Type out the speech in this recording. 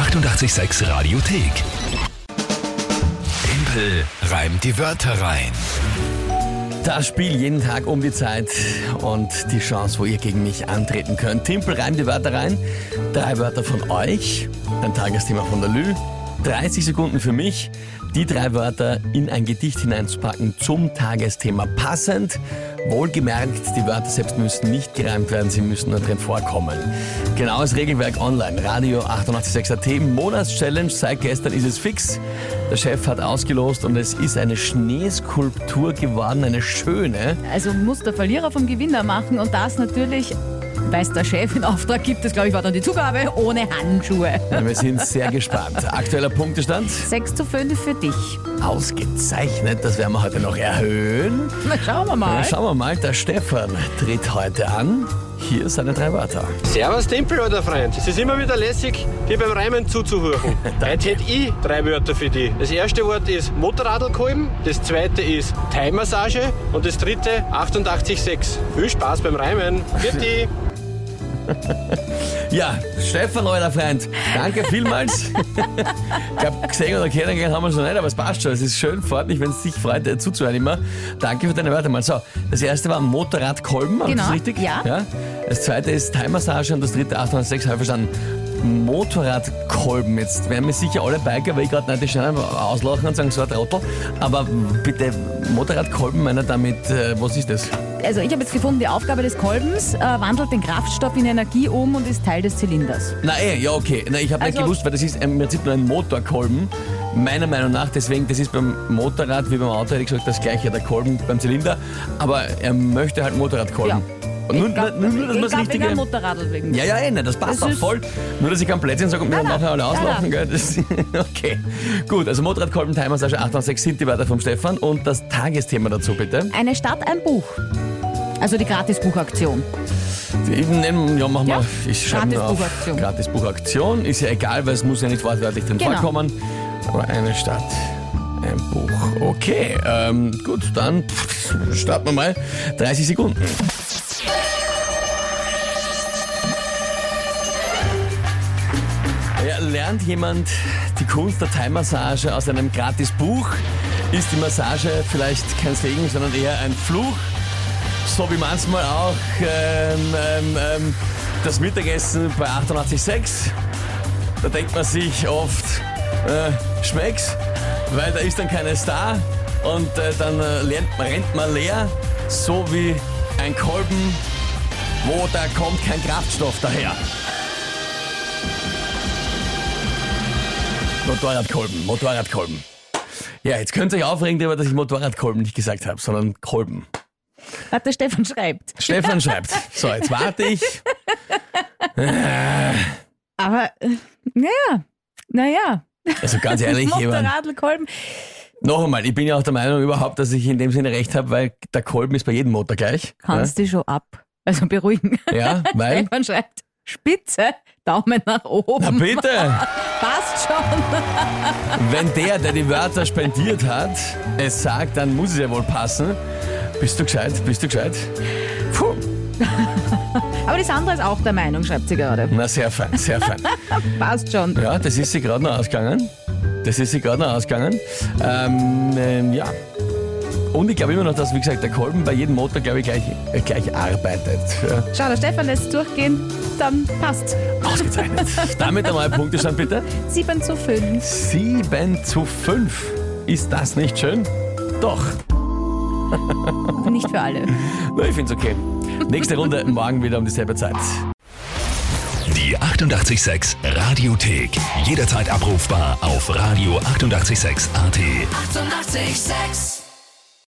886 Radiothek. Tempel reimt die Wörter rein. Das Spiel jeden Tag um die Zeit und die Chance, wo ihr gegen mich antreten könnt. Timpel reimt die Wörter rein. Drei Wörter von euch, ein Tagesthema von der Lü. 30 Sekunden für mich, die drei Wörter in ein Gedicht hineinzupacken zum Tagesthema passend. Wohlgemerkt, die Wörter selbst müssen nicht gereimt werden, sie müssen nur drin vorkommen. Genaues Regelwerk online, Radio 886 AT, Monatschallenge, seit gestern ist es fix. Der Chef hat ausgelost und es ist eine Schneeskulptur geworden, eine schöne. Also muss der Verlierer vom Gewinner machen und das natürlich, weil es der Chef in Auftrag gibt, das glaube ich war dann die Zugabe, ohne Handschuhe. Ja, Wir sind sehr gespannt. Aktueller Punktestand? 6 zu 5 für dich. Ausgezeichnet, das werden wir heute noch erhöhen. Na, schauen wir mal. Na, schauen wir mal, der Stefan tritt heute an. Hier seine drei Wörter. Servus Tempel, alter Freund. Es ist immer wieder lässig, dir beim Reimen zuzuhören. Heute hätte ich drei Wörter für dich. Das erste Wort ist Motorradlkolben, das zweite ist Thai-Massage und das dritte 88,6. Viel Spaß beim Reimen. Bitte. Ja, Stefan, alter Freund, danke vielmals. ich glaube, gesehen oder kennengelernt haben wir schon nicht, aber es passt schon. Es ist schön, freut mich, wenn es dich freut, äh, zuzuhören immer. Danke für deine Wörter mal. So, das erste war Motorradkolben, Genau, richtig? ja. Das zweite ist Thai-Massage und das dritte 806, habe ich verstanden. Motorradkolben. Jetzt werden mir sicher alle Biker, weil ich gerade nicht Scheine auslachen und sagen, so ein Trottel. Aber bitte, Motorradkolben, meiner damit, äh, was ist das? Also ich habe jetzt gefunden, die Aufgabe des Kolbens äh, wandelt den Kraftstoff in Energie um und ist Teil des Zylinders. Na eh, ja okay. Na, ich habe nicht Also- gewusst, weil das ist im Prinzip nur ein Motorkolben. Meiner Meinung nach, deswegen, das ist beim Motorrad wie beim Auto, hätte ich gesagt, das gleiche, der Kolben beim Zylinder. Aber er möchte halt Motorradkolben. Ja. Nur, ich glaube, nur, nur, dass man das Richtige... einem Motorradl wegen. Ja, ja, eh, nicht, das passt auch voll. Nur, dass ich kein Plätzchen sage und mir Nein, nachher alle nein, nein, Gell? Das, okay, gut. Also Motorradkolben, Timersage 8 und 6 sind die Wörter vom Stefan. Und das Tagesthema dazu, bitte. Eine Stadt, ein Buch. Also die Gratisbuchaktion. Ich ja, machen wir. Ja, Ich schreibe. Gratisbuchaktion. Gratisbuchaktion. Ist ja egal, weil es muss ja nicht wortwörtlich drin Genau. vorkommen. Aber eine Stadt, ein Buch. Okay, ähm, gut, dann starten wir mal. 30 Sekunden. Lernt jemand die Kunst der Thai-Massage aus einem Gratisbuch? Ist die Massage vielleicht kein Segen, sondern eher ein Fluch? So wie manchmal auch ähm, ähm, ähm, das Mittagessen bei 88,6. Da denkt man sich oft, äh, schmeckt's, weil da ist dann keiner da und äh, dann äh, lernt, rennt man leer, so wie ein Kolben, wo da kommt kein Kraftstoff daher. Motorradkolben, Motorradkolben. Ja, jetzt könnt ihr euch aufregen darüber, dass ich Motorradkolben nicht gesagt habe, sondern Kolben. Der Stefan schreibt. Stefan schreibt. So, jetzt warte ich. Aber, äh, naja, naja. Also ganz ehrlich, jemand. Motorradl, Kolben. Noch einmal, ich bin ja auch der Meinung überhaupt, dass ich in dem Sinne recht habe, weil der Kolben ist bei jedem Motor gleich. Kannst dich schon ab. Also beruhigen. Ja, ja weil. Stefan schreibt, Spitze, Daumen nach oben. Na bitte! Passt schon. Wenn der, der die Wörter spendiert hat, es sagt, dann muss es ja wohl passen. Bist du gescheit? Bist du gescheit? Puh. Aber die Sandra ist auch der Meinung, schreibt sie gerade. Na, sehr fein, sehr fein. Passt schon. Ja, das ist sie gerade noch ausgegangen. Das ist sie gerade noch ausgegangen. Ähm, ähm, ja. Und ich glaube immer noch, dass, wie gesagt, der Kolben bei jedem Motor, glaube ich, gleich, äh, gleich arbeitet. Ja. Schau, der Stefan lässt es durchgehen, dann passt. Ausgezeichnet. Damit einmal Punktestand bitte. 7 zu 5. 7 zu 5. Ist das nicht schön? Doch. Nicht für alle. Na, ich finde es okay. Nächste Runde morgen wieder um dieselbe Zeit. Die 886 Radiothek. Jederzeit abrufbar auf radio886.at. 886! 886